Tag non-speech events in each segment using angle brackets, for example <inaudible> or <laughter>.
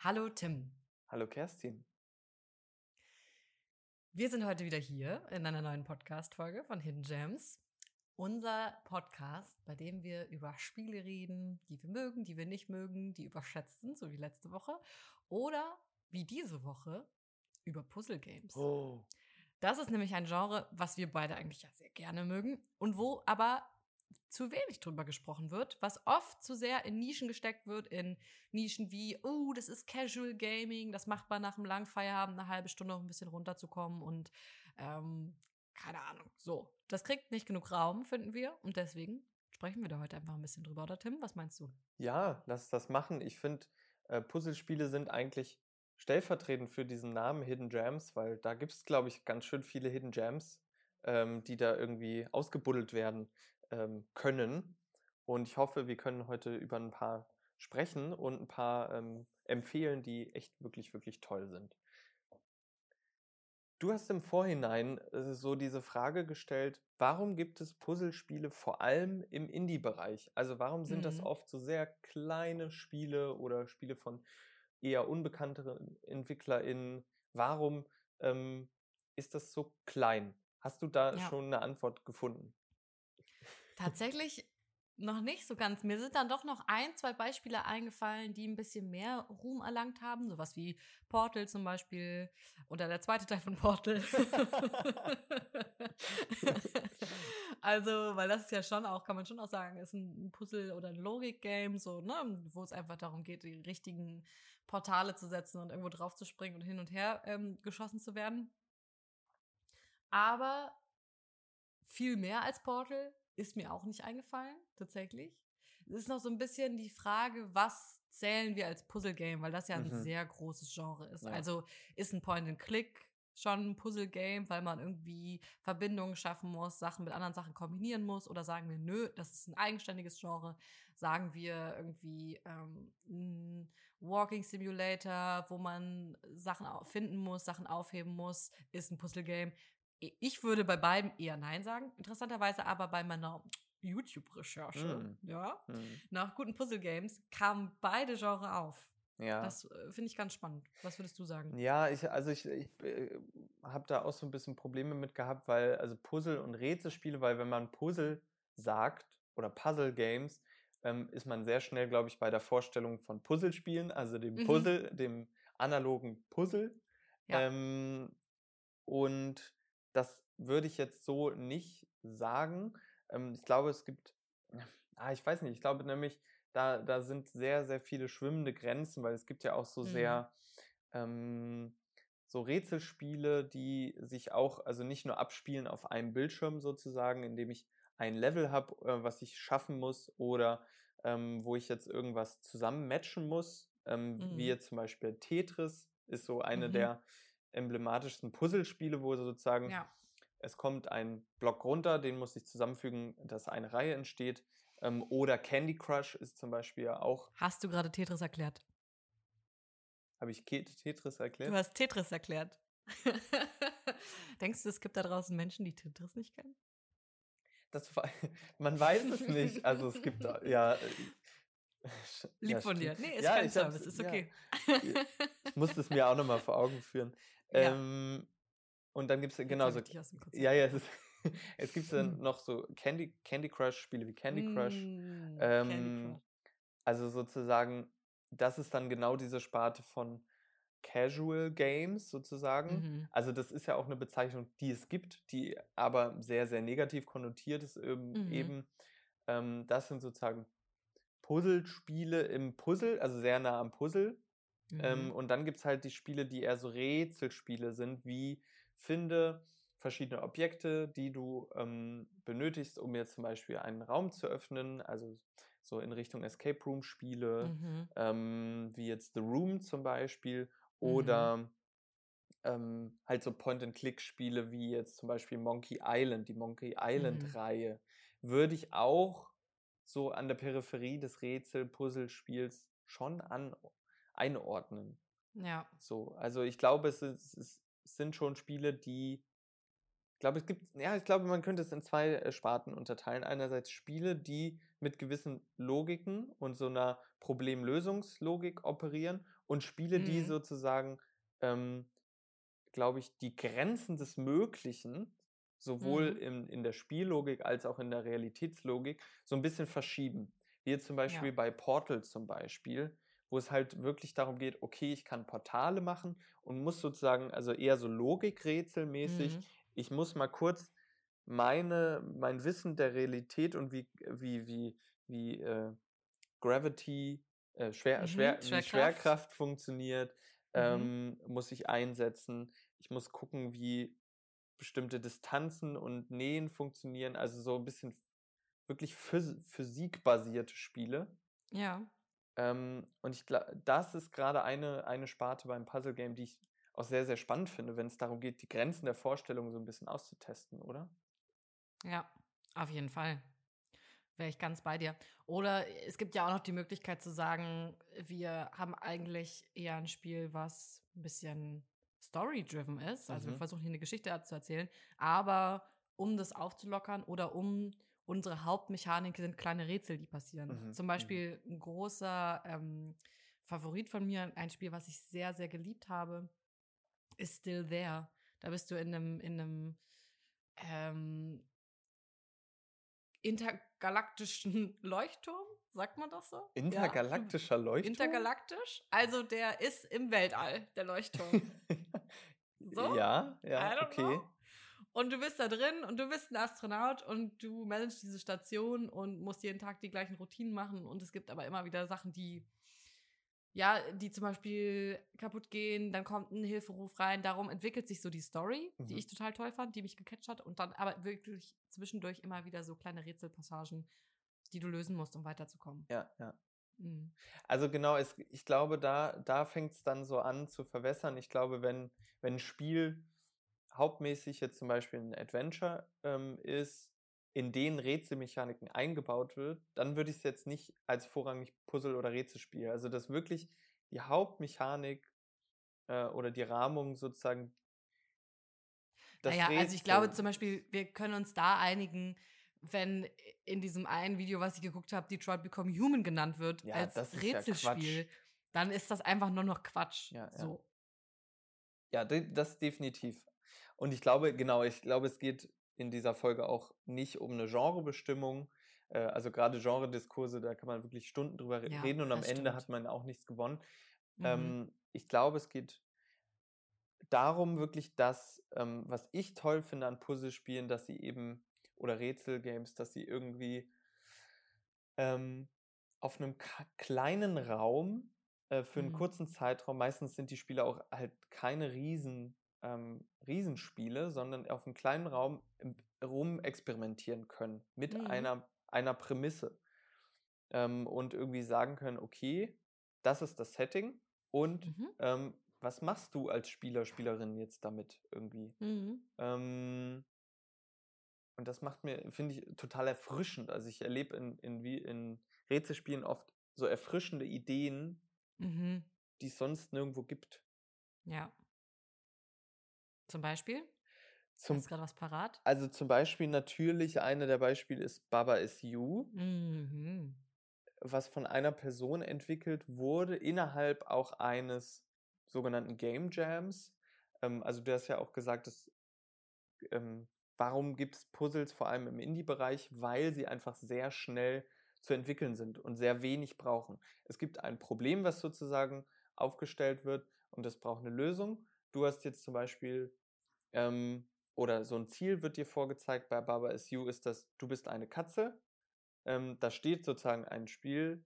Hallo Tim. Hallo Kerstin. Wir sind heute wieder hier in einer neuen Podcast-Folge von Hidden Gems. Unser Podcast, bei dem wir über Spiele reden, die wir mögen, die wir nicht mögen, die überschätzt sind, so wie letzte Woche. Oder wie diese Woche über Puzzle Games. Oh. Das ist nämlich ein Genre, was wir beide eigentlich ja sehr gerne mögen und wo aber zu wenig drüber gesprochen wird, was oft zu sehr in Nischen gesteckt wird, in Nischen wie, oh, das ist Casual Gaming, das macht man nach einem langen Feierabend eine halbe Stunde, um ein bisschen runterzukommen und ähm, keine Ahnung. So, das kriegt nicht genug Raum, finden wir und deswegen sprechen wir da heute einfach ein bisschen drüber, oder Tim? Was meinst du? Ja, lass das machen. Ich finde, äh, Puzzlespiele sind eigentlich stellvertretend für diesen Namen Hidden Gems, weil da gibt es, glaube ich, ganz schön viele Hidden Gems, ähm, die da irgendwie ausgebuddelt werden ähm, können. Und ich hoffe, wir können heute über ein paar sprechen und ein paar ähm, empfehlen, die echt wirklich, wirklich toll sind. Du hast im Vorhinein äh, so diese Frage gestellt, warum gibt es Puzzlespiele vor allem im Indie-Bereich? Also warum sind mhm. das oft so sehr kleine Spiele oder Spiele von eher unbekannteren EntwicklerInnen? Warum ähm, ist das so klein? Hast du da ja. schon eine Antwort gefunden? Tatsächlich noch nicht so ganz. Mir sind dann doch noch ein, zwei Beispiele eingefallen, die ein bisschen mehr Ruhm erlangt haben. Sowas wie Portal zum Beispiel oder der zweite Teil von Portal. <laughs> also, weil das ist ja schon auch, kann man schon auch sagen, ist ein Puzzle oder ein Logik-Game, so, ne, wo es einfach darum geht, die richtigen Portale zu setzen und irgendwo drauf zu springen und hin und her ähm, geschossen zu werden. Aber viel mehr als Portal ist mir auch nicht eingefallen, tatsächlich. Es ist noch so ein bisschen die Frage, was zählen wir als Puzzle-Game, weil das ja ein mhm. sehr großes Genre ist. Ja. Also ist ein Point-and-Click schon ein Puzzle-Game, weil man irgendwie Verbindungen schaffen muss, Sachen mit anderen Sachen kombinieren muss? Oder sagen wir, nö, das ist ein eigenständiges Genre? Sagen wir irgendwie ähm, ein Walking Simulator, wo man Sachen finden muss, Sachen aufheben muss, ist ein Puzzle-Game? Ich würde bei beiden eher Nein sagen, interessanterweise aber bei meiner YouTube-Recherche, mm. ja, mm. nach guten Puzzle-Games kamen beide Genre auf. Ja. Das äh, finde ich ganz spannend. Was würdest du sagen? Ja, ich, also ich, ich äh, habe da auch so ein bisschen Probleme mit gehabt, weil, also Puzzle- und Rätselspiele, weil wenn man Puzzle sagt oder Puzzle-Games, ähm, ist man sehr schnell, glaube ich, bei der Vorstellung von Puzzlespielen, also dem mhm. Puzzle, dem analogen Puzzle. Ja. Ähm, und das würde ich jetzt so nicht sagen. Ähm, ich glaube, es gibt, <sniffs> ah, ich weiß nicht, ich glaube nämlich, da, da sind sehr, sehr viele schwimmende Grenzen, weil es gibt ja auch so mhm. sehr ähm, so Rätselspiele, die sich auch, also nicht nur abspielen auf einem Bildschirm sozusagen, indem ich ein Level habe, äh, was ich schaffen muss oder ähm, wo ich jetzt irgendwas zusammen matchen muss, ähm, mhm. wie jetzt zum Beispiel Tetris ist so eine mhm. der emblematischsten Puzzlespiele, wo sozusagen ja. es kommt ein Block runter, den muss ich zusammenfügen, dass eine Reihe entsteht. Ähm, oder Candy Crush ist zum Beispiel auch. Hast du gerade Tetris erklärt? Habe ich Tetris erklärt? Du hast Tetris erklärt. <laughs> Denkst du, es gibt da draußen Menschen, die Tetris nicht kennen? Das, <laughs> man weiß es nicht. Also es gibt ja Lieb ja, von dir. Nee, ist ja, kein Service, ist okay. Ja. Ich muss es mir auch nochmal vor Augen führen. Ja. Ähm, und dann gibt es genau so. Ja, ja, es, ist, <laughs> es gibt dann <laughs> noch so Candy, Candy Crush, Spiele wie Candy Crush. Mm, ähm, Candy Crush. Also sozusagen, das ist dann genau diese Sparte von Casual Games sozusagen. Mhm. Also das ist ja auch eine Bezeichnung, die es gibt, die aber sehr, sehr negativ konnotiert ist eben. Mhm. eben ähm, das sind sozusagen Puzzlespiele im Puzzle, also sehr nah am Puzzle. Ähm, mhm. Ähm, und dann gibt es halt die Spiele, die eher so Rätselspiele sind, wie finde verschiedene Objekte, die du ähm, benötigst, um jetzt zum Beispiel einen Raum zu öffnen, also so in Richtung Escape Room Spiele, mhm. ähm, wie jetzt The Room zum Beispiel, mhm. oder mhm. ähm, halt so Point-and-Click-Spiele wie jetzt zum Beispiel Monkey Island, die Monkey mhm. Island-Reihe, würde ich auch so an der Peripherie des Rätsel-Puzzlespiels schon an, einordnen. Ja. So, also ich glaube, es, ist, es sind schon Spiele, die ich glaube, es gibt, ja, ich glaube, man könnte es in zwei äh, Sparten unterteilen. Einerseits Spiele, die mit gewissen Logiken und so einer Problemlösungslogik operieren und Spiele, mhm. die sozusagen, ähm, glaube ich, die Grenzen des Möglichen sowohl mhm. in, in der Spiellogik als auch in der Realitätslogik so ein bisschen verschieben. Wie jetzt zum Beispiel ja. bei Portal zum Beispiel, wo es halt wirklich darum geht, okay, ich kann Portale machen und muss sozusagen, also eher so Logikrätselmäßig, mhm. ich muss mal kurz meine, mein Wissen der Realität und wie, wie, wie, wie äh, Gravity, äh, Schwer, mhm, Schwer, Schwerkraft. wie Schwerkraft funktioniert, mhm. ähm, muss ich einsetzen. Ich muss gucken, wie bestimmte Distanzen und Nähen funktionieren. Also so ein bisschen wirklich phys physikbasierte Spiele. Ja. Ähm, und ich glaube, das ist gerade eine, eine Sparte beim Puzzle Game, die ich auch sehr, sehr spannend finde, wenn es darum geht, die Grenzen der Vorstellung so ein bisschen auszutesten, oder? Ja, auf jeden Fall. Wäre ich ganz bei dir. Oder es gibt ja auch noch die Möglichkeit zu sagen, wir haben eigentlich eher ein Spiel, was ein bisschen story-driven ist. Also mhm. wir versuchen hier eine Geschichte zu erzählen. Aber um das aufzulockern oder um unsere Hauptmechanik sind kleine Rätsel, die passieren. Mhm. Zum mhm. Beispiel ein großer ähm, Favorit von mir, ein Spiel, was ich sehr, sehr geliebt habe, ist Still There. Da bist du in einem, in einem ähm, intergalaktischen <laughs> Leuchtturm, sagt man das so? Intergalaktischer ja. Leuchtturm? Intergalaktisch. Also der ist im Weltall, der Leuchtturm. <laughs> so? Ja, ja, okay. Know. Und du bist da drin und du bist ein Astronaut und du managst diese Station und musst jeden Tag die gleichen Routinen machen. Und es gibt aber immer wieder Sachen, die ja, die zum Beispiel kaputt gehen, dann kommt ein Hilferuf rein. Darum entwickelt sich so die Story, mhm. die ich total toll fand, die mich gecatcht hat. Und dann aber wirklich zwischendurch immer wieder so kleine Rätselpassagen, die du lösen musst, um weiterzukommen. Ja, ja. Mhm. Also genau, es, ich glaube, da, da fängt es dann so an zu verwässern. Ich glaube, wenn, wenn ein Spiel hauptmäßig jetzt zum Beispiel ein Adventure ähm, ist, in denen Rätselmechaniken eingebaut wird, dann würde ich es jetzt nicht als vorrangig Puzzle- oder Rätselspiel. Also dass wirklich die Hauptmechanik äh, oder die Rahmung sozusagen. Das naja, Rätsel. also ich glaube zum Beispiel, wir können uns da einigen, wenn in diesem einen Video, was ich geguckt habe, Detroit Become Human genannt wird ja, als Rätselspiel, ja dann ist das einfach nur noch Quatsch. Ja, so. ja. ja das definitiv. Und ich glaube, genau, ich glaube, es geht in dieser Folge auch nicht um eine Genrebestimmung. Äh, also gerade Genrediskurse, da kann man wirklich Stunden drüber ja, reden und am Ende stimmt. hat man auch nichts gewonnen. Mhm. Ähm, ich glaube, es geht darum wirklich, dass, ähm, was ich toll finde an Puzzlespielen, dass sie eben, oder Rätselgames, dass sie irgendwie ähm, auf einem kleinen Raum äh, für einen mhm. kurzen Zeitraum, meistens sind die Spiele auch halt keine riesen ähm, Riesenspiele, sondern auf einem kleinen Raum rum experimentieren können mit mhm. einer, einer Prämisse ähm, und irgendwie sagen können, okay, das ist das Setting und mhm. ähm, was machst du als Spieler, Spielerin jetzt damit irgendwie? Mhm. Ähm, und das macht mir, finde ich, total erfrischend. Also ich erlebe in, in, in Rätselspielen oft so erfrischende Ideen, mhm. die es sonst nirgendwo gibt. Ja. Zum Beispiel? Zum, Hast gerade was parat? Also zum Beispiel natürlich, eine der Beispiele ist Baba is You, mhm. was von einer Person entwickelt wurde, innerhalb auch eines sogenannten Game Jams. Ähm, also du hast ja auch gesagt, dass, ähm, warum gibt es Puzzles vor allem im Indie-Bereich? Weil sie einfach sehr schnell zu entwickeln sind und sehr wenig brauchen. Es gibt ein Problem, was sozusagen aufgestellt wird und das braucht eine Lösung. Du hast jetzt zum Beispiel ähm, oder so ein Ziel wird dir vorgezeigt bei Baba is You, ist das, du bist eine Katze. Ähm, da steht sozusagen ein Spiel.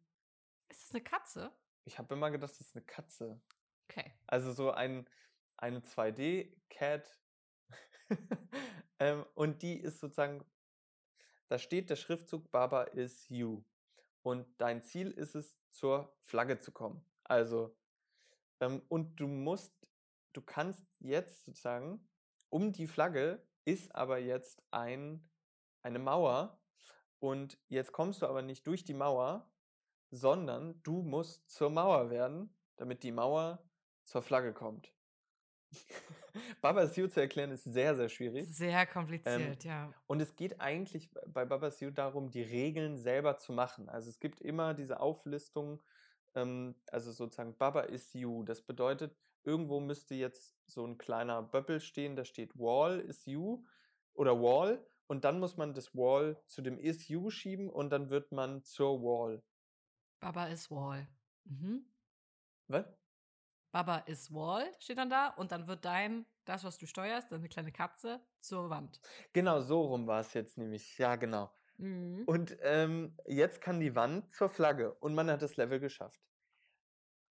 Ist das eine Katze? Ich habe immer gedacht, das ist eine Katze. Okay. Also so ein, eine 2D-Cat. <laughs> ähm, und die ist sozusagen, da steht der Schriftzug Baba is You. Und dein Ziel ist es, zur Flagge zu kommen. Also, ähm, und du musst, du kannst jetzt sozusagen um die Flagge ist aber jetzt ein, eine Mauer und jetzt kommst du aber nicht durch die Mauer, sondern du musst zur Mauer werden, damit die Mauer zur Flagge kommt. <laughs> Baba Siu zu erklären ist sehr, sehr schwierig. Sehr kompliziert, ähm, ja. Und es geht eigentlich bei Baba Siu darum, die Regeln selber zu machen. Also es gibt immer diese Auflistung ähm, also sozusagen Baba is you. Das bedeutet, irgendwo müsste jetzt so ein kleiner Böppel stehen, da steht Wall is you oder Wall und dann muss man das Wall zu dem is you schieben und dann wird man zur Wall. Baba is Wall. Mhm. Was? Baba is Wall steht dann da und dann wird dein, das, was du steuerst, deine kleine Katze, zur Wand. Genau, so rum war es jetzt nämlich. Ja, genau. Mhm. Und ähm, jetzt kann die Wand zur Flagge und man hat das Level geschafft.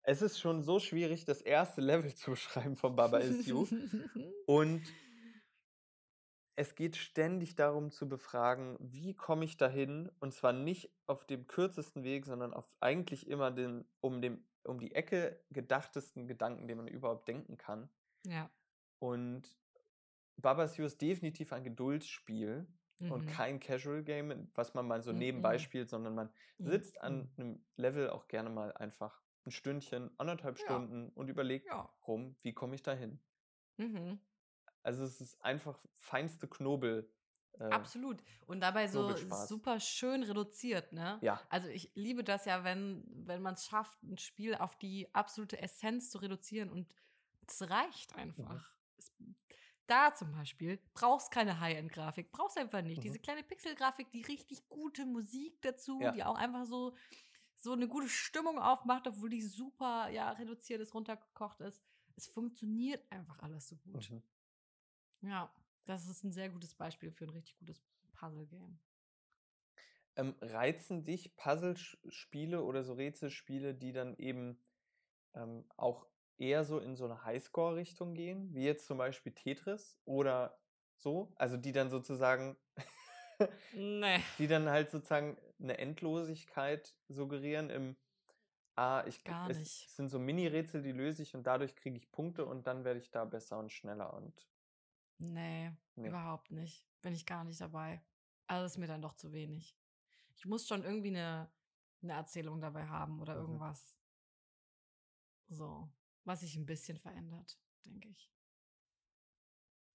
Es ist schon so schwierig, das erste <laughs> Level zu beschreiben von Baba Is You. <laughs> und es geht ständig darum zu befragen, wie komme ich dahin? Und zwar nicht auf dem kürzesten Weg, sondern auf eigentlich immer den, um, dem, um die Ecke gedachtesten Gedanken, den man überhaupt denken kann. Ja. Und Baba's You ist definitiv ein Geduldsspiel mhm. und kein Casual Game, was man mal so mhm. nebenbei spielt, sondern man mhm. sitzt an einem Level auch gerne mal einfach ein Stündchen, anderthalb ja. Stunden und überlegt ja. rum, wie komme ich dahin. Mhm. Also es ist einfach feinste Knobel. Äh, Absolut. Und dabei so super schön reduziert, ne? Ja. Also ich liebe das ja, wenn, wenn man es schafft, ein Spiel auf die absolute Essenz zu reduzieren und es reicht mhm. einfach. Mhm. Es, da zum Beispiel brauchst keine High-End-Grafik, brauchst einfach nicht. Mhm. Diese kleine Pixel-Grafik, die richtig gute Musik dazu, ja. die auch einfach so, so eine gute Stimmung aufmacht, obwohl die super ja, reduziert ist, runtergekocht ist. Es funktioniert einfach alles so gut. Mhm. Ja, das ist ein sehr gutes Beispiel für ein richtig gutes Puzzle-Game. Ähm, reizen dich Puzzle-Spiele oder so Rätselspiele, die dann eben ähm, auch eher so in so eine Highscore-Richtung gehen, wie jetzt zum Beispiel Tetris oder so? Also die dann sozusagen, <laughs> nee. die dann halt sozusagen eine Endlosigkeit suggerieren im Ah, ich Gar es, nicht. es sind so Mini-Rätsel, die löse ich und dadurch kriege ich Punkte und dann werde ich da besser und schneller und Nee, nee, überhaupt nicht. Bin ich gar nicht dabei. Also ist mir dann doch zu wenig. Ich muss schon irgendwie eine, eine Erzählung dabei haben oder mhm. irgendwas. So, was sich ein bisschen verändert, denke ich.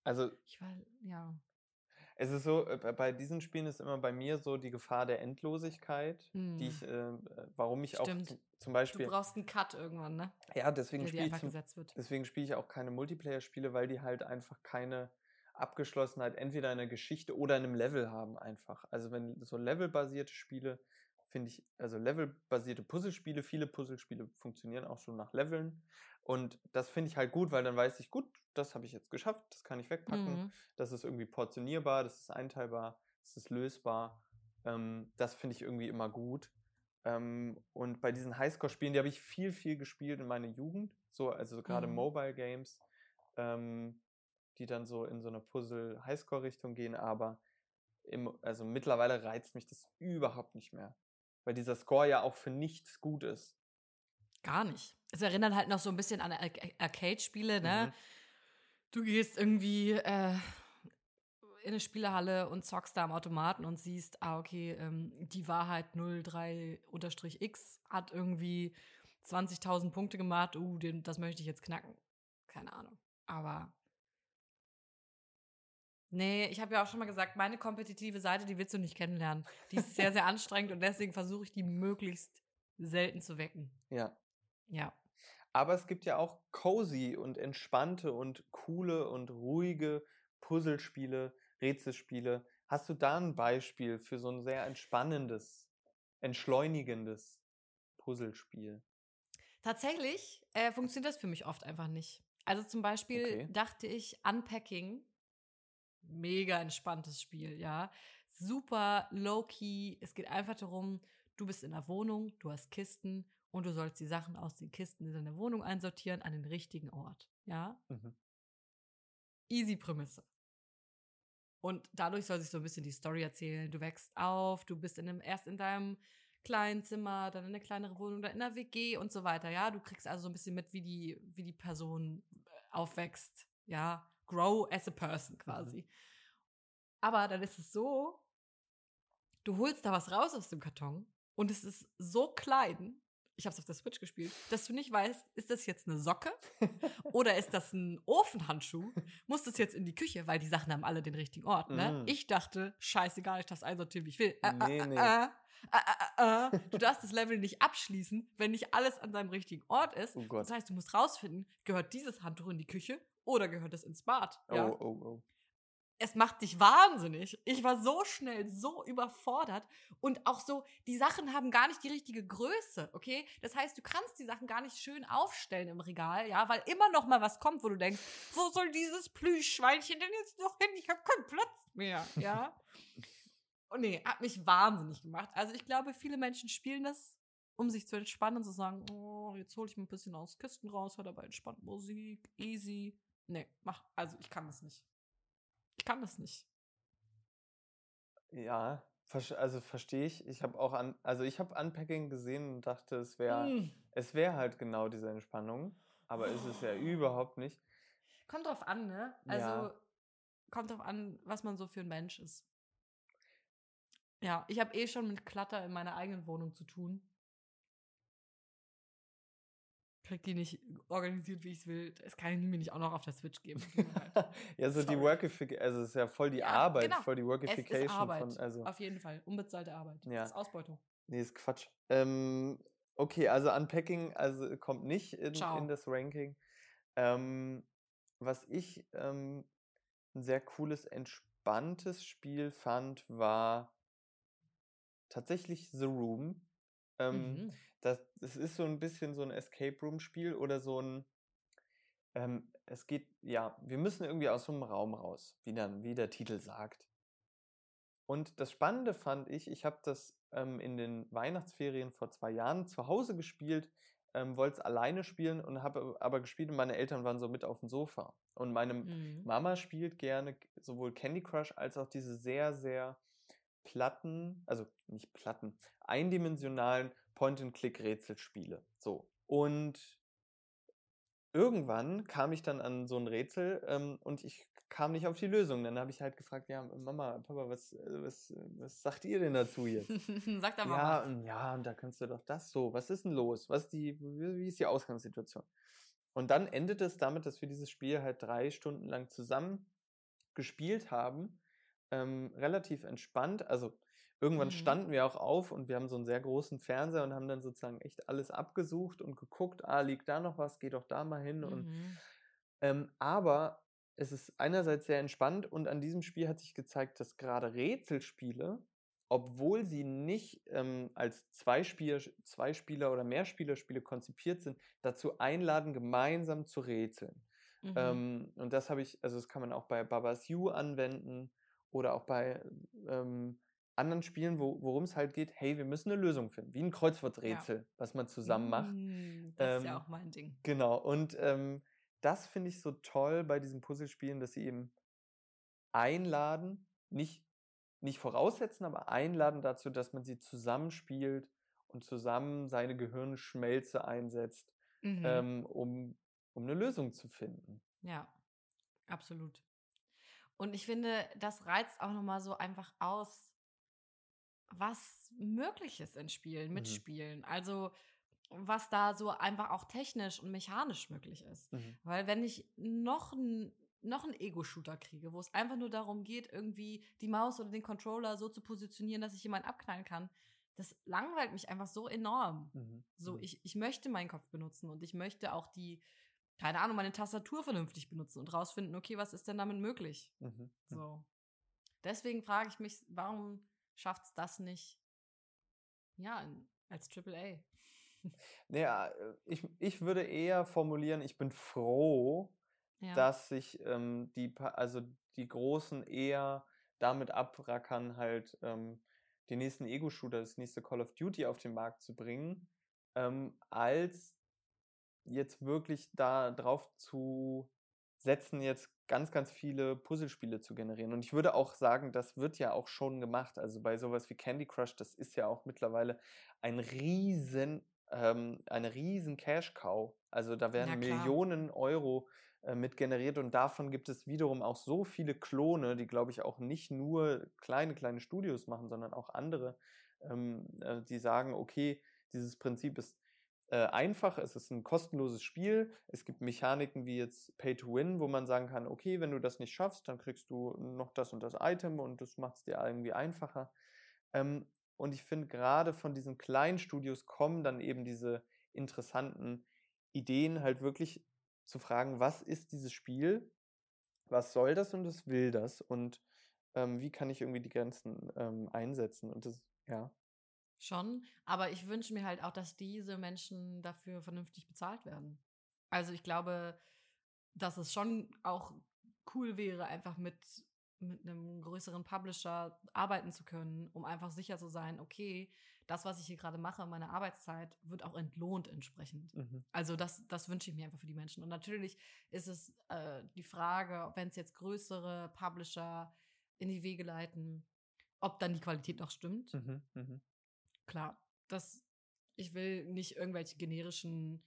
Also. Ich war, ja. Es ist so, äh, bei diesen Spielen ist immer bei mir so die Gefahr der Endlosigkeit, hm. die ich, äh, warum ich Stimmt. auch zum Beispiel. Du brauchst einen Cut irgendwann, ne? Ja, deswegen spiele ich, deswegen spiele ich auch keine Multiplayer-Spiele, weil die halt einfach keine Abgeschlossenheit entweder in einer Geschichte oder in einem Level haben einfach. Also wenn so levelbasierte Spiele finde ich, also levelbasierte Puzzlespiele, viele Puzzlespiele funktionieren auch so nach Leveln. Und das finde ich halt gut, weil dann weiß ich, gut, das habe ich jetzt geschafft, das kann ich wegpacken, mhm. das ist irgendwie portionierbar, das ist einteilbar, das ist lösbar. Ähm, das finde ich irgendwie immer gut. Ähm, und bei diesen Highscore-Spielen, die habe ich viel, viel gespielt in meiner Jugend, so, also gerade mhm. Mobile Games, ähm, die dann so in so eine Puzzle-Highscore-Richtung gehen, aber im, also mittlerweile reizt mich das überhaupt nicht mehr. Weil dieser Score ja auch für nichts gut ist. Gar nicht. Es erinnert halt noch so ein bisschen an Arcade-Spiele, ne? Mhm. Du gehst irgendwie äh, in eine Spielehalle und zockst da am Automaten und siehst, ah, okay, ähm, die Wahrheit 03-X hat irgendwie 20.000 Punkte gemacht, uh, den, das möchte ich jetzt knacken. Keine Ahnung. Aber Nee, ich habe ja auch schon mal gesagt, meine kompetitive Seite, die willst du nicht kennenlernen. Die ist sehr, sehr anstrengend und deswegen versuche ich die möglichst selten zu wecken. Ja. Ja. Aber es gibt ja auch cozy und entspannte und coole und ruhige Puzzlespiele, Rätselspiele. Hast du da ein Beispiel für so ein sehr entspannendes, entschleunigendes Puzzlespiel? Tatsächlich äh, funktioniert das für mich oft einfach nicht. Also zum Beispiel okay. dachte ich, Unpacking mega entspanntes Spiel, ja. Super low-key. Es geht einfach darum, du bist in der Wohnung, du hast Kisten und du sollst die Sachen aus den Kisten in deine Wohnung einsortieren an den richtigen Ort, ja. Mhm. Easy Prämisse. Und dadurch soll sich so ein bisschen die Story erzählen. Du wächst auf, du bist in einem, erst in deinem kleinen Zimmer, dann in eine kleinere Wohnung, dann in einer WG und so weiter. Ja, du kriegst also so ein bisschen mit, wie die, wie die Person aufwächst. Ja, grow as a person mhm. quasi. Mhm. Aber dann ist es so, du holst da was raus aus dem Karton und es ist so klein. ich habe es auf der Switch gespielt, dass du nicht weißt, ist das jetzt eine Socke <laughs> oder ist das ein Ofenhandschuh? Muss das jetzt in die Küche, weil die Sachen haben alle den richtigen Ort, ne? Mm. Ich dachte, scheißegal, ich darf es einsortieren, wie ich will. Äh, nee, nee. Äh, äh, du darfst das Level nicht abschließen, wenn nicht alles an seinem richtigen Ort ist. Oh das heißt, du musst rausfinden, gehört dieses Handtuch in die Küche oder gehört es ins Bad? Ja? Oh, oh, oh es macht dich wahnsinnig. Ich war so schnell, so überfordert und auch so, die Sachen haben gar nicht die richtige Größe, okay? Das heißt, du kannst die Sachen gar nicht schön aufstellen im Regal, ja, weil immer noch mal was kommt, wo du denkst, wo soll dieses Plüschschweinchen denn jetzt noch hin? Ich habe keinen Platz mehr, ja? und nee, hat mich wahnsinnig gemacht. Also ich glaube, viele Menschen spielen das, um sich zu entspannen und zu sagen, oh, jetzt hole ich mir ein bisschen aus Kisten raus, hör dabei entspannt Musik, easy. Nee, mach, also ich kann das nicht. Ich kann das nicht. Ja, also verstehe ich. Ich habe auch an, also ich habe Unpacking gesehen und dachte, es wäre, mm. es wäre halt genau diese Entspannung, aber oh. ist es ja <gasps> überhaupt nicht. Kommt drauf an, ne? Also ja. kommt drauf an, was man so für ein Mensch ist. Ja, ich habe eh schon mit Klatter in meiner eigenen Wohnung zu tun krieg die nicht organisiert, wie ich es will. Das kann ich mir nicht auch noch auf der Switch geben. <laughs> ja, so Sorry. die Workification, also es ist ja voll die ja, Arbeit, genau. voll die Workification es ist Arbeit, von. Also, auf jeden Fall. Unbezahlte Arbeit. Ja. Das ist Ausbeutung. Nee, ist Quatsch. Ähm, okay, also Unpacking also kommt nicht in, in das Ranking. Ähm, was ich ähm, ein sehr cooles, entspanntes Spiel fand, war tatsächlich The Room. Ähm, mhm. Das, das ist so ein bisschen so ein Escape Room-Spiel oder so ein. Ähm, es geht, ja, wir müssen irgendwie aus so einem Raum raus, wie, dann, wie der Titel sagt. Und das Spannende fand ich, ich habe das ähm, in den Weihnachtsferien vor zwei Jahren zu Hause gespielt, ähm, wollte es alleine spielen und habe aber gespielt und meine Eltern waren so mit auf dem Sofa. Und meine mhm. Mama spielt gerne sowohl Candy Crush als auch diese sehr, sehr platten, also nicht platten, eindimensionalen Point-and-Click-Rätselspiele. So. Und irgendwann kam ich dann an so ein Rätsel ähm, und ich kam nicht auf die Lösung. Dann habe ich halt gefragt, ja, Mama, Papa, was, äh, was, was sagt ihr denn dazu jetzt? <laughs> Sag da mal ja, was. Ja, und da kannst du doch das so. Was ist denn los? Was die, wie ist die Ausgangssituation? Und dann endet es damit, dass wir dieses Spiel halt drei Stunden lang zusammen gespielt haben ähm, relativ entspannt. Also irgendwann mhm. standen wir auch auf und wir haben so einen sehr großen Fernseher und haben dann sozusagen echt alles abgesucht und geguckt, ah, liegt da noch was, geh doch da mal hin. Mhm. Und, ähm, aber es ist einerseits sehr entspannt und an diesem Spiel hat sich gezeigt, dass gerade Rätselspiele, obwohl sie nicht ähm, als Zweispieler, Zweispieler oder Mehrspielerspiele konzipiert sind, dazu einladen, gemeinsam zu rätseln. Mhm. Ähm, und das habe ich, also das kann man auch bei Babas You anwenden oder auch bei ähm, anderen Spielen, wo, worum es halt geht, hey, wir müssen eine Lösung finden, wie ein Kreuzworträtsel, ja. was man zusammen macht. Mm, das ähm, ist ja auch mein Ding. Genau, und ähm, das finde ich so toll bei diesen Puzzlespielen, dass sie eben einladen, nicht, nicht voraussetzen, aber einladen dazu, dass man sie zusammenspielt und zusammen seine Gehirnschmelze einsetzt, mhm. ähm, um, um eine Lösung zu finden. Ja, absolut. Und ich finde, das reizt auch nochmal so einfach aus, was möglich ist in Spielen, mit mhm. Spielen. Also, was da so einfach auch technisch und mechanisch möglich ist. Mhm. Weil wenn ich noch ein noch einen Ego-Shooter kriege, wo es einfach nur darum geht, irgendwie die Maus oder den Controller so zu positionieren, dass ich jemanden abknallen kann, das langweilt mich einfach so enorm. Mhm. So, mhm. ich, ich möchte meinen Kopf benutzen und ich möchte auch die, keine Ahnung, meine Tastatur vernünftig benutzen und rausfinden, okay, was ist denn damit möglich? Mhm. Hm. So. Deswegen frage ich mich, warum schafft es das nicht, ja, als AAA? <laughs> Naja, äh, ich, ich würde eher formulieren, ich bin froh, ja. dass sich ähm, die, also die Großen eher damit abrackern, halt ähm, den nächsten Ego-Shooter, das nächste Call of Duty auf den Markt zu bringen, ähm, als jetzt wirklich da drauf zu setzen, jetzt ganz, ganz viele Puzzlespiele zu generieren. Und ich würde auch sagen, das wird ja auch schon gemacht. Also bei sowas wie Candy Crush, das ist ja auch mittlerweile ein riesen, ähm, eine riesen Cash-Cow. Also da werden Millionen Euro äh, mit generiert und davon gibt es wiederum auch so viele Klone, die, glaube ich, auch nicht nur kleine, kleine Studios machen, sondern auch andere, ähm, äh, die sagen, okay, dieses Prinzip ist äh, einfach, es ist ein kostenloses Spiel. Es gibt Mechaniken wie jetzt Pay to Win, wo man sagen kann, okay, wenn du das nicht schaffst, dann kriegst du noch das und das Item und das macht es dir irgendwie einfacher. Ähm, und ich finde, gerade von diesen kleinen Studios kommen dann eben diese interessanten Ideen, halt wirklich zu fragen, was ist dieses Spiel, was soll das und was will das und ähm, wie kann ich irgendwie die Grenzen ähm, einsetzen und das, ja. Schon, aber ich wünsche mir halt auch, dass diese Menschen dafür vernünftig bezahlt werden. Also ich glaube, dass es schon auch cool wäre, einfach mit, mit einem größeren Publisher arbeiten zu können, um einfach sicher zu sein, okay, das, was ich hier gerade mache, meine Arbeitszeit, wird auch entlohnt entsprechend. Mhm. Also das, das wünsche ich mir einfach für die Menschen. Und natürlich ist es äh, die Frage, wenn es jetzt größere Publisher in die Wege leiten, ob dann die Qualität noch stimmt. Mhm. Mhm. Klar, das, ich will nicht irgendwelche generischen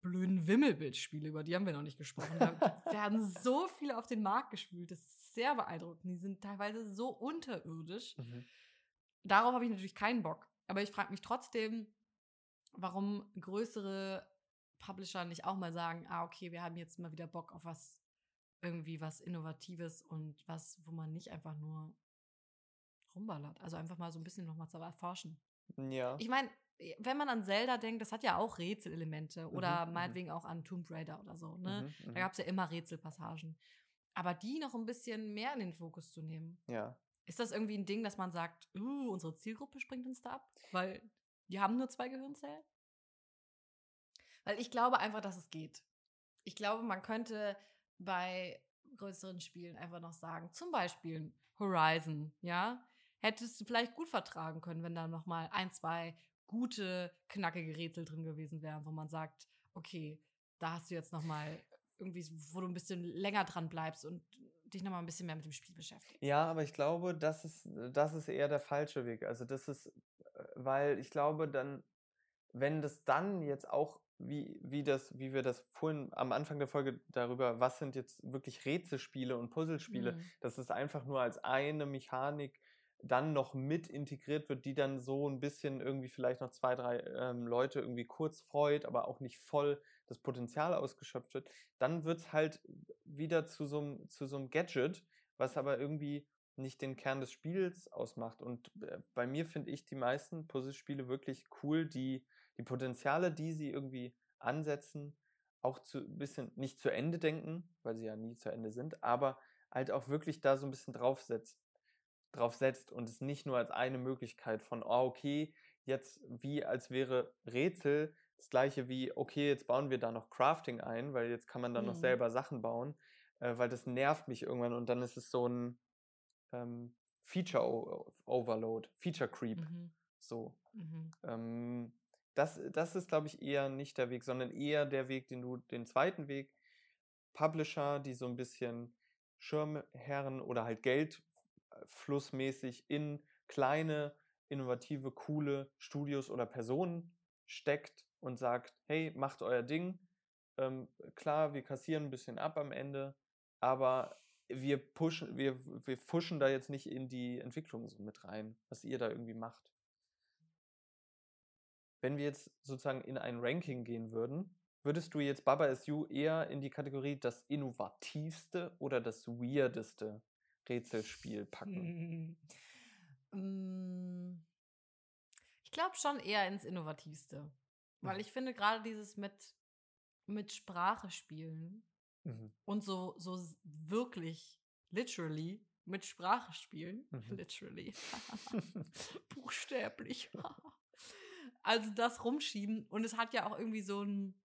blöden Wimmelbildspiele, über die haben wir noch nicht gesprochen. Da <laughs> werden so viele auf den Markt gespült. Das ist sehr beeindruckend. Die sind teilweise so unterirdisch. Mhm. Darauf habe ich natürlich keinen Bock. Aber ich frage mich trotzdem, warum größere Publisher nicht auch mal sagen, ah, okay, wir haben jetzt mal wieder Bock auf was, irgendwie was Innovatives und was, wo man nicht einfach nur rumballert. Also einfach mal so ein bisschen nochmal zu erforschen. Ja. Ich meine, wenn man an Zelda denkt, das hat ja auch Rätselelemente oder mhm, mhm. meinetwegen auch an Tomb Raider oder so. Ne? Mhm, da mhm. gab es ja immer Rätselpassagen. Aber die noch ein bisschen mehr in den Fokus zu nehmen. Ja. Ist das irgendwie ein Ding, dass man sagt, uh, unsere Zielgruppe springt uns da ab? Weil die haben nur zwei Gehirnzellen? Weil ich glaube einfach, dass es geht. Ich glaube, man könnte bei größeren Spielen einfach noch sagen, zum Beispiel Horizon, ja, hättest du vielleicht gut vertragen können, wenn da noch mal ein, zwei gute, knackige Rätsel drin gewesen wären, wo man sagt, okay, da hast du jetzt noch mal irgendwie, wo du ein bisschen länger dran bleibst und dich nochmal ein bisschen mehr mit dem Spiel beschäftigst. Ja, aber ich glaube, das ist, das ist eher der falsche Weg. Also das ist, äh, weil ich glaube, dann, wenn das dann jetzt auch, wie, wie das, wie wir das vorhin am Anfang der Folge darüber, was sind jetzt wirklich Rätselspiele und Puzzlespiele, mhm. dass es einfach nur als eine Mechanik dann noch mit integriert wird, die dann so ein bisschen irgendwie vielleicht noch zwei, drei ähm, Leute irgendwie kurz freut, aber auch nicht voll das Potenzial ausgeschöpft wird, dann wird es halt wieder zu so einem zu so einem Gadget, was aber irgendwie nicht den Kern des Spiels ausmacht. Und äh, bei mir finde ich die meisten Puzzlespiele wirklich cool, die die Potenziale, die sie irgendwie ansetzen, auch zu ein bisschen nicht zu Ende denken, weil sie ja nie zu Ende sind, aber halt auch wirklich da so ein bisschen draufsetzt, drauf setzt und es nicht nur als eine Möglichkeit von, oh, okay, jetzt wie als wäre Rätsel das gleiche wie, okay, jetzt bauen wir da noch Crafting ein, weil jetzt kann man da mhm. noch selber Sachen bauen, äh, weil das nervt mich irgendwann und dann ist es so ein ähm, Feature Overload, Feature Creep. Mhm. So. Mhm. Ähm, das, das ist, glaube ich, eher nicht der Weg, sondern eher der Weg, den du, den zweiten Weg, Publisher, die so ein bisschen Schirmherren oder halt Geldflussmäßig in kleine, innovative, coole Studios oder Personen steckt und sagt, hey, macht euer Ding. Ähm, klar, wir kassieren ein bisschen ab am Ende, aber wir pushen, wir, wir fuschen da jetzt nicht in die Entwicklung so mit rein, was ihr da irgendwie macht. Wenn wir jetzt sozusagen in ein Ranking gehen würden, würdest du jetzt Baba SU eher in die Kategorie das innovativste oder das weirdeste Rätselspiel packen? Hm. Ich glaube schon eher ins innovativste. Weil mhm. ich finde gerade dieses mit, mit Sprache spielen mhm. und so, so wirklich, literally, mit Sprache spielen, mhm. <laughs> literally, <laughs> buchstäblich, <laughs> also das rumschieben und es hat ja auch irgendwie so ein,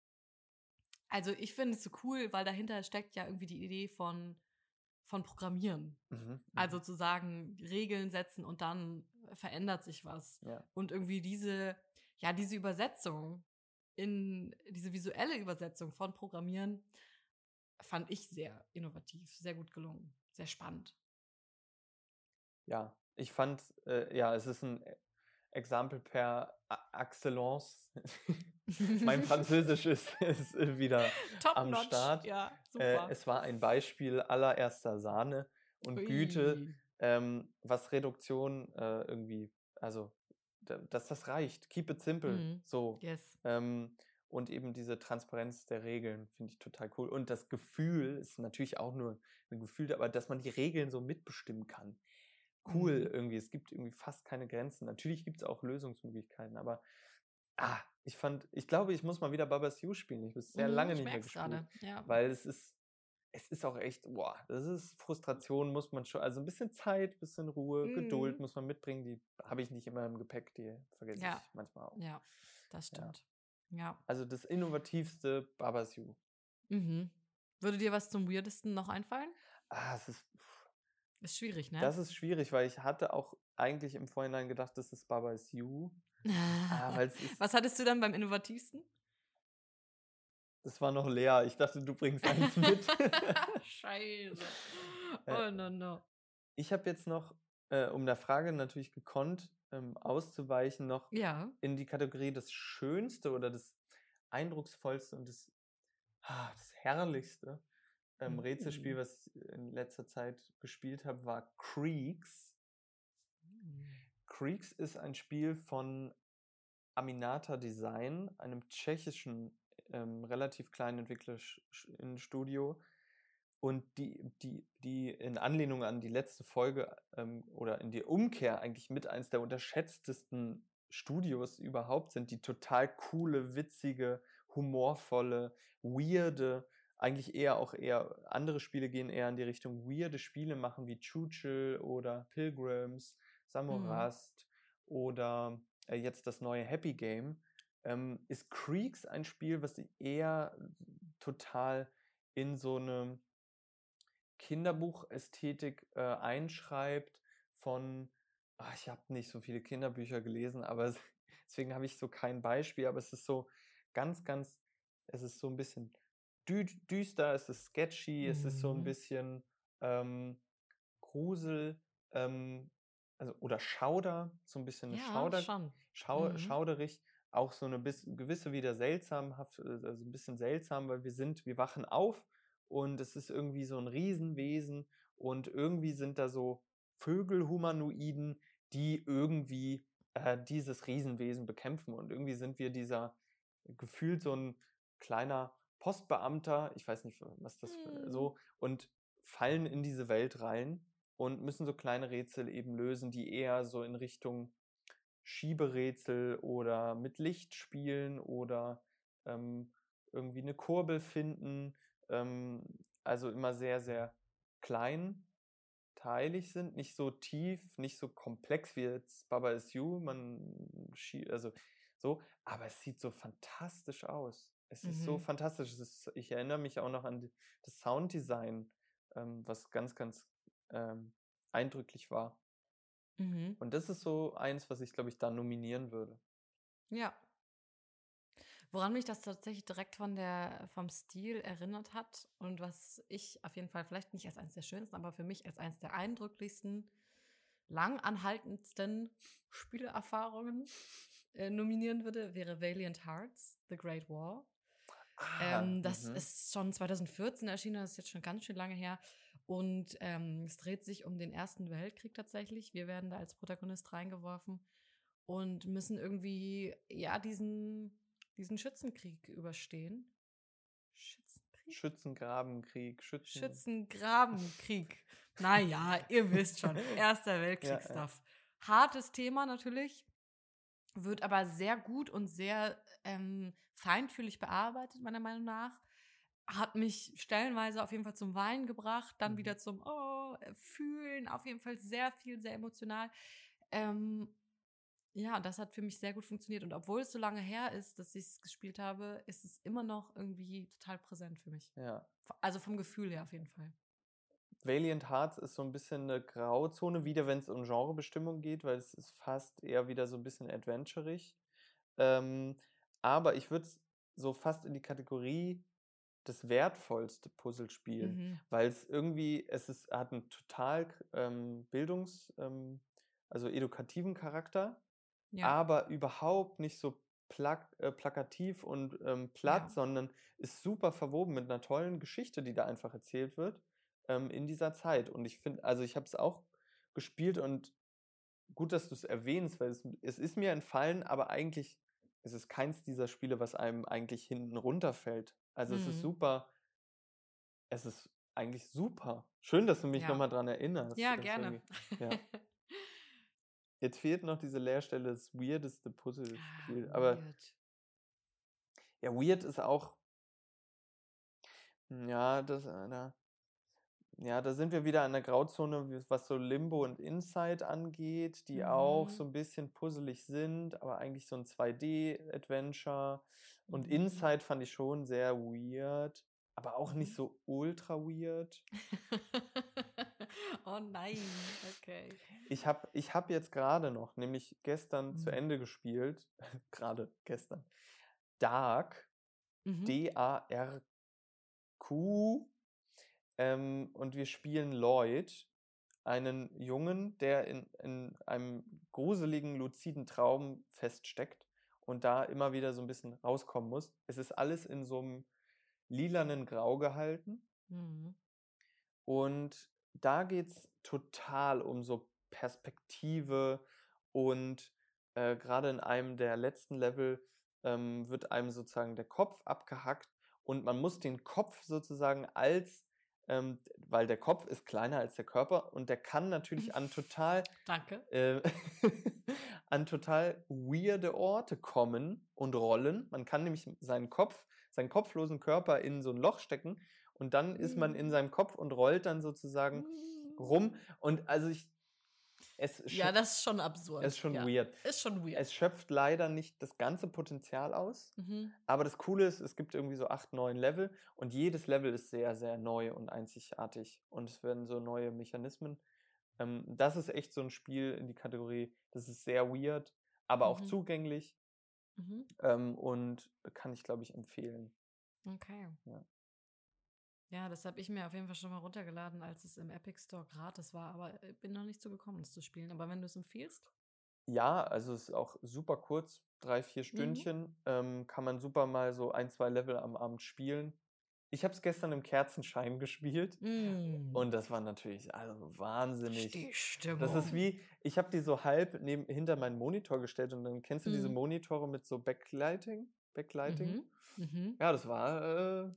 also ich finde es so cool, weil dahinter steckt ja irgendwie die Idee von, von Programmieren. Mhm. Also mhm. zu sagen, Regeln setzen und dann verändert sich was. Ja. Und irgendwie diese, ja, diese Übersetzung in diese visuelle Übersetzung von Programmieren fand ich sehr innovativ, sehr gut gelungen, sehr spannend. Ja, ich fand, äh, ja, es ist ein Exempel per Excellence. <laughs> mein Französisch ist, ist wieder Top am notch. Start. Ja, äh, es war ein Beispiel allererster Sahne und Ui. Güte, ähm, was Reduktion äh, irgendwie, also dass das reicht. Keep it simple. Mhm. So. Yes. Ähm, und eben diese Transparenz der Regeln finde ich total cool. Und das Gefühl ist natürlich auch nur ein Gefühl, aber dass man die Regeln so mitbestimmen kann. Cool mhm. irgendwie. Es gibt irgendwie fast keine Grenzen. Natürlich gibt es auch Lösungsmöglichkeiten, aber ah, ich fand, ich glaube, ich muss mal wieder Babas You spielen. Ich habe es sehr mhm, lange nicht mehr gespielt. Ja. Weil es ist, es ist auch echt, boah, das ist Frustration, muss man schon, also ein bisschen Zeit, ein bisschen Ruhe, mhm. Geduld muss man mitbringen, die habe ich nicht immer im Gepäck, die vergesse ja. ich manchmal auch. Ja, das stimmt. Ja. ja. Also das innovativste Babasiu. Mhm. Würde dir was zum Weirdesten noch einfallen? Ah, es ist. Ist schwierig, ne? Das ist schwierig, weil ich hatte auch eigentlich im Vorhinein gedacht, das ist Baba is You. ah, <laughs> was hattest du dann beim innovativsten? Das war noch leer. Ich dachte, du bringst eins mit. <laughs> <laughs> Scheiße. Äh, oh no no. Ich habe jetzt noch, äh, um der Frage natürlich gekonnt ähm, auszuweichen, noch ja. in die Kategorie das Schönste oder das Eindrucksvollste und das, ah, das Herrlichste ähm, Rätselspiel, mhm. was ich in letzter Zeit gespielt habe, war Creeks. Creeks ist ein Spiel von Aminata Design, einem tschechischen ähm, relativ kleinen Entwicklerstudio. Und die, die, die in Anlehnung an die letzte Folge ähm, oder in die Umkehr eigentlich mit eins der unterschätztesten Studios überhaupt sind, die total coole, witzige, humorvolle, weirde, eigentlich eher auch eher, andere Spiele gehen eher in die Richtung weirde Spiele machen, wie Chuchel oder Pilgrims, Samurast mhm. oder äh, jetzt das neue Happy Game ähm, ist Creeks ein Spiel, was sich eher total in so eine Kinderbuchästhetik äh, einschreibt von, ach, ich habe nicht so viele Kinderbücher gelesen, aber <laughs> deswegen habe ich so kein Beispiel, aber es ist so ganz, ganz, es ist so ein bisschen dü düster, es ist sketchy, mhm. es ist so ein mhm. bisschen ähm, Grusel, ähm, also oder Schauder, so ein bisschen ja, Schauder, schon. Schau, mhm. schauderig auch so eine gewisse wieder seltsamhaft, äh, also ein bisschen seltsam, weil wir sind, wir wachen auf und es ist irgendwie so ein Riesenwesen und irgendwie sind da so Vögelhumanoiden, die irgendwie äh, dieses Riesenwesen bekämpfen und irgendwie sind wir dieser gefühlt so ein kleiner Postbeamter, ich weiß nicht, was das hm. so, und fallen in diese Welt rein und müssen so kleine Rätsel eben lösen, die eher so in Richtung Schieberätsel oder mit Licht spielen oder ähm, irgendwie eine Kurbel finden. Ähm, also immer sehr, sehr klein teilig sind, nicht so tief, nicht so komplex wie jetzt Baba is You, man also so, aber es sieht so fantastisch aus. Es mhm. ist so mhm. fantastisch. Ist, ich erinnere mich auch noch an das Sounddesign, ähm, was ganz, ganz ähm, eindrücklich war. Mhm. Und das ist so eins, was ich, glaube ich, da nominieren würde. Ja. Woran mich das tatsächlich direkt von der, vom Stil erinnert hat und was ich auf jeden Fall vielleicht nicht als eines der schönsten, aber für mich als eines der eindrücklichsten, langanhaltendsten Spielerfahrungen äh, nominieren würde, wäre Valiant Hearts, The Great War. Ah, ähm, das -hmm. ist schon 2014 erschienen, das ist jetzt schon ganz schön lange her. Und ähm, es dreht sich um den Ersten Weltkrieg tatsächlich. Wir werden da als Protagonist reingeworfen und müssen irgendwie, ja, diesen, diesen Schützenkrieg überstehen. Schützenkrieg? Schützengrabenkrieg. Schützen Schützengrabenkrieg. naja, ihr wisst schon. <laughs> Erster Weltkrieg-Stuff. Ja, ja. Hartes Thema natürlich, wird aber sehr gut und sehr ähm, feinfühlig bearbeitet, meiner Meinung nach hat mich stellenweise auf jeden Fall zum Weinen gebracht, dann mhm. wieder zum oh, äh, Fühlen, auf jeden Fall sehr viel, sehr emotional. Ähm, ja, das hat für mich sehr gut funktioniert. Und obwohl es so lange her ist, dass ich es gespielt habe, ist es immer noch irgendwie total präsent für mich. Ja. Also vom Gefühl her auf jeden Fall. Valiant Hearts ist so ein bisschen eine Grauzone, wieder wenn es um Genrebestimmung geht, weil es ist fast eher wieder so ein bisschen adventurig. Ähm, aber ich würde es so fast in die Kategorie das wertvollste Puzzlespiel, mhm. weil es irgendwie, es ist, hat einen total ähm, Bildungs-, ähm, also edukativen Charakter, ja. aber überhaupt nicht so plak äh, plakativ und ähm, platt, ja. sondern ist super verwoben mit einer tollen Geschichte, die da einfach erzählt wird ähm, in dieser Zeit. Und ich finde, also ich habe es auch gespielt und gut, dass du es erwähnst, weil es, es ist mir entfallen, aber eigentlich ist es keins dieser Spiele, was einem eigentlich hinten runterfällt. Also mhm. es ist mhm. super, es ist eigentlich super. Schön, dass du mich ja. nochmal dran erinnerst. Ja, gerne. Ja. <laughs> Jetzt fehlt noch diese Leerstelle, das weirdeste Puzzlespiel. Ah, aber weird. ja, weird ist auch. Hm, ja, das, äh, da, ja, da sind wir wieder an der Grauzone, was so Limbo und Inside angeht, die mhm. auch so ein bisschen puzzelig sind, aber eigentlich so ein 2D-Adventure. Und mhm. Inside fand ich schon sehr weird, aber auch nicht mhm. so ultra weird. <laughs> oh nein, okay. Ich habe ich hab jetzt gerade noch, nämlich gestern mhm. zu Ende gespielt, <laughs> gerade gestern, Dark, mhm. D-A-R-Q, ähm, und wir spielen Lloyd, einen Jungen, der in, in einem gruseligen, luziden Traum feststeckt und da immer wieder so ein bisschen rauskommen muss. Es ist alles in so einem lilanen Grau gehalten. Mhm. Und da geht es total um so Perspektive und äh, gerade in einem der letzten Level ähm, wird einem sozusagen der Kopf abgehackt und man muss den Kopf sozusagen als ähm, weil der Kopf ist kleiner als der Körper und der kann natürlich an <laughs> total Danke. Äh, <laughs> an total weirde Orte kommen und rollen. Man kann nämlich seinen Kopf, seinen kopflosen Körper in so ein Loch stecken und dann ist man in mm. seinem Kopf und rollt dann sozusagen rum. Mm. Und also ich, es ja, das ist schon absurd. Es ist schon ja. weird. Ist schon weird. Es schöpft leider nicht das ganze Potenzial aus. Mhm. Aber das Coole ist, es gibt irgendwie so acht, neun Level und jedes Level ist sehr, sehr neu und einzigartig. Und es werden so neue Mechanismen. Ähm, das ist echt so ein Spiel in die Kategorie, das ist sehr weird, aber mhm. auch zugänglich. Mhm. Ähm, und kann ich, glaube ich, empfehlen. Okay. Ja. Ja, das habe ich mir auf jeden Fall schon mal runtergeladen, als es im Epic Store gratis war, aber äh, bin noch nicht so gekommen, es zu spielen. Aber wenn du es empfiehlst? Ja, also es ist auch super kurz, drei, vier mhm. Stündchen. Mhm. Ähm, kann man super mal so ein, zwei Level am Abend spielen. Ich habe es gestern im Kerzenschein <laughs> gespielt mm. und das war natürlich also wahnsinnig. Die Stimmung. Das ist wie, ich habe die so halb neben, hinter meinen Monitor gestellt und dann kennst du mm. diese. Monitore mit so Backlighting? Backlighting? Mhm. Mhm. Ja, das war äh,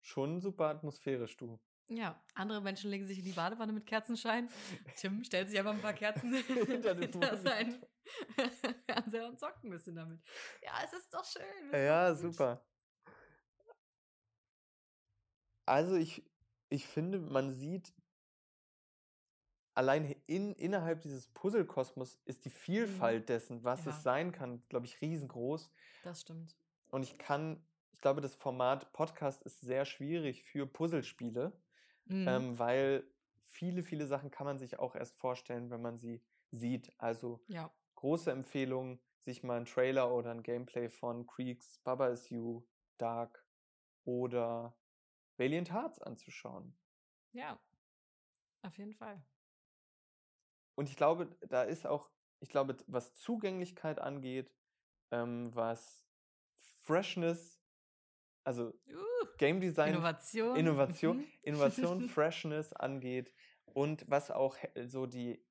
schon super atmosphärisch, du. Ja, andere Menschen legen sich in die Badewanne mit Kerzenschein. Tim stellt sich einfach ein paar Kerzen <laughs> hinter, <laughs> hinter seinen <laughs> Fernseher und zockt ein bisschen damit. Ja, es ist doch schön. Ja, super. Also ich, ich finde, man sieht allein in, innerhalb dieses Puzzlekosmos ist die mhm. Vielfalt dessen, was ja. es sein kann, glaube ich, riesengroß. Das stimmt. Und ich kann ich glaube, das Format Podcast ist sehr schwierig für Puzzlespiele, mhm. ähm, weil viele, viele Sachen kann man sich auch erst vorstellen, wenn man sie sieht. Also ja. große Empfehlung, sich mal einen Trailer oder ein Gameplay von Creeks, Baba is You, Dark oder Valiant Hearts anzuschauen. Ja, auf jeden Fall. Und ich glaube, da ist auch, ich glaube, was Zugänglichkeit angeht, ähm, was Freshness also uh, Game Design, Innovation, Innovation, Innovation <laughs> Freshness angeht und was auch so die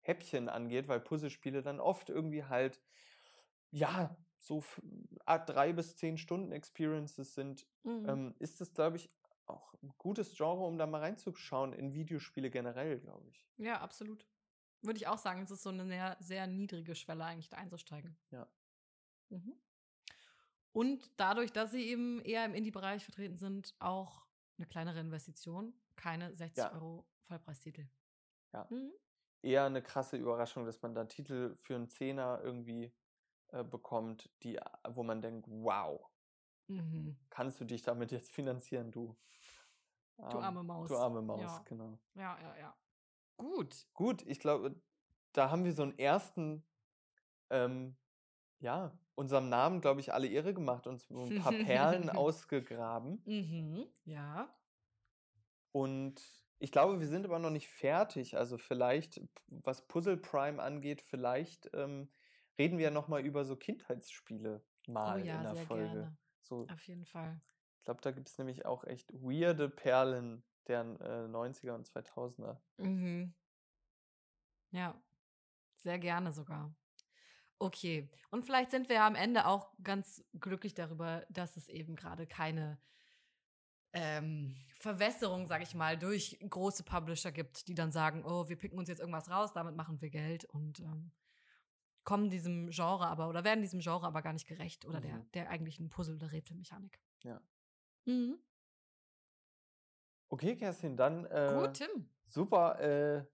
Häppchen angeht, weil Puzzlespiele dann oft irgendwie halt, ja, so drei bis zehn Stunden Experiences sind, mhm. ähm, ist es, glaube ich, auch ein gutes Genre, um da mal reinzuschauen in Videospiele generell, glaube ich. Ja, absolut. Würde ich auch sagen, es ist so eine sehr, sehr niedrige Schwelle, eigentlich da einzusteigen. Ja. Mhm. Und dadurch, dass sie eben eher im Indie-Bereich vertreten sind, auch eine kleinere Investition, keine 60 ja. Euro Vollpreistitel. Ja. Mhm. Eher eine krasse Überraschung, dass man da Titel für einen Zehner irgendwie äh, bekommt, die, wo man denkt, wow, mhm. kannst du dich damit jetzt finanzieren, du? du arme Maus. Du arme Maus, ja. genau. Ja, ja, ja. Gut. Gut, ich glaube, da haben wir so einen ersten ähm, ja, unserem Namen, glaube ich, alle Ehre gemacht und ein paar Perlen <laughs> ausgegraben. Mhm, ja. Und ich glaube, wir sind aber noch nicht fertig. Also vielleicht, was Puzzle Prime angeht, vielleicht ähm, reden wir ja nochmal über so Kindheitsspiele mal oh ja, in der sehr Folge. Gerne. So, Auf jeden Fall. Ich glaube, da gibt es nämlich auch echt weirde Perlen der äh, 90er und 2000er. Mhm. Ja. Sehr gerne sogar. Okay. Und vielleicht sind wir ja am Ende auch ganz glücklich darüber, dass es eben gerade keine ähm, Verwässerung, sag ich mal, durch große Publisher gibt, die dann sagen, oh, wir picken uns jetzt irgendwas raus, damit machen wir Geld und ähm, kommen diesem Genre aber oder werden diesem Genre aber gar nicht gerecht oder mhm. der, der eigentlichen Puzzle- oder Rätselmechanik. Ja. Mhm. Okay, Kerstin, dann. Äh, Gut, Tim. Super. Äh,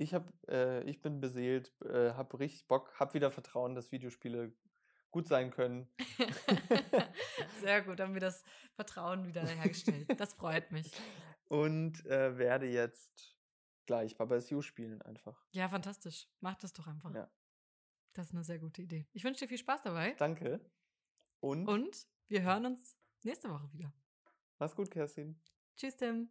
ich, hab, äh, ich bin beseelt, äh, habe richtig Bock, habe wieder Vertrauen, dass Videospiele gut sein können. <laughs> <laughs> Sehr gut, haben wir das Vertrauen wieder hergestellt. Das freut mich. Und äh, werde jetzt gleich Baba You spielen einfach. Ja, fantastisch. Mach das doch einfach. Ja. Das ist eine sehr gute Idee. Ich wünsche dir viel Spaß dabei. Danke. Und? Und wir hören uns nächste Woche wieder. Mach's gut, Kerstin. Tschüss, Tim.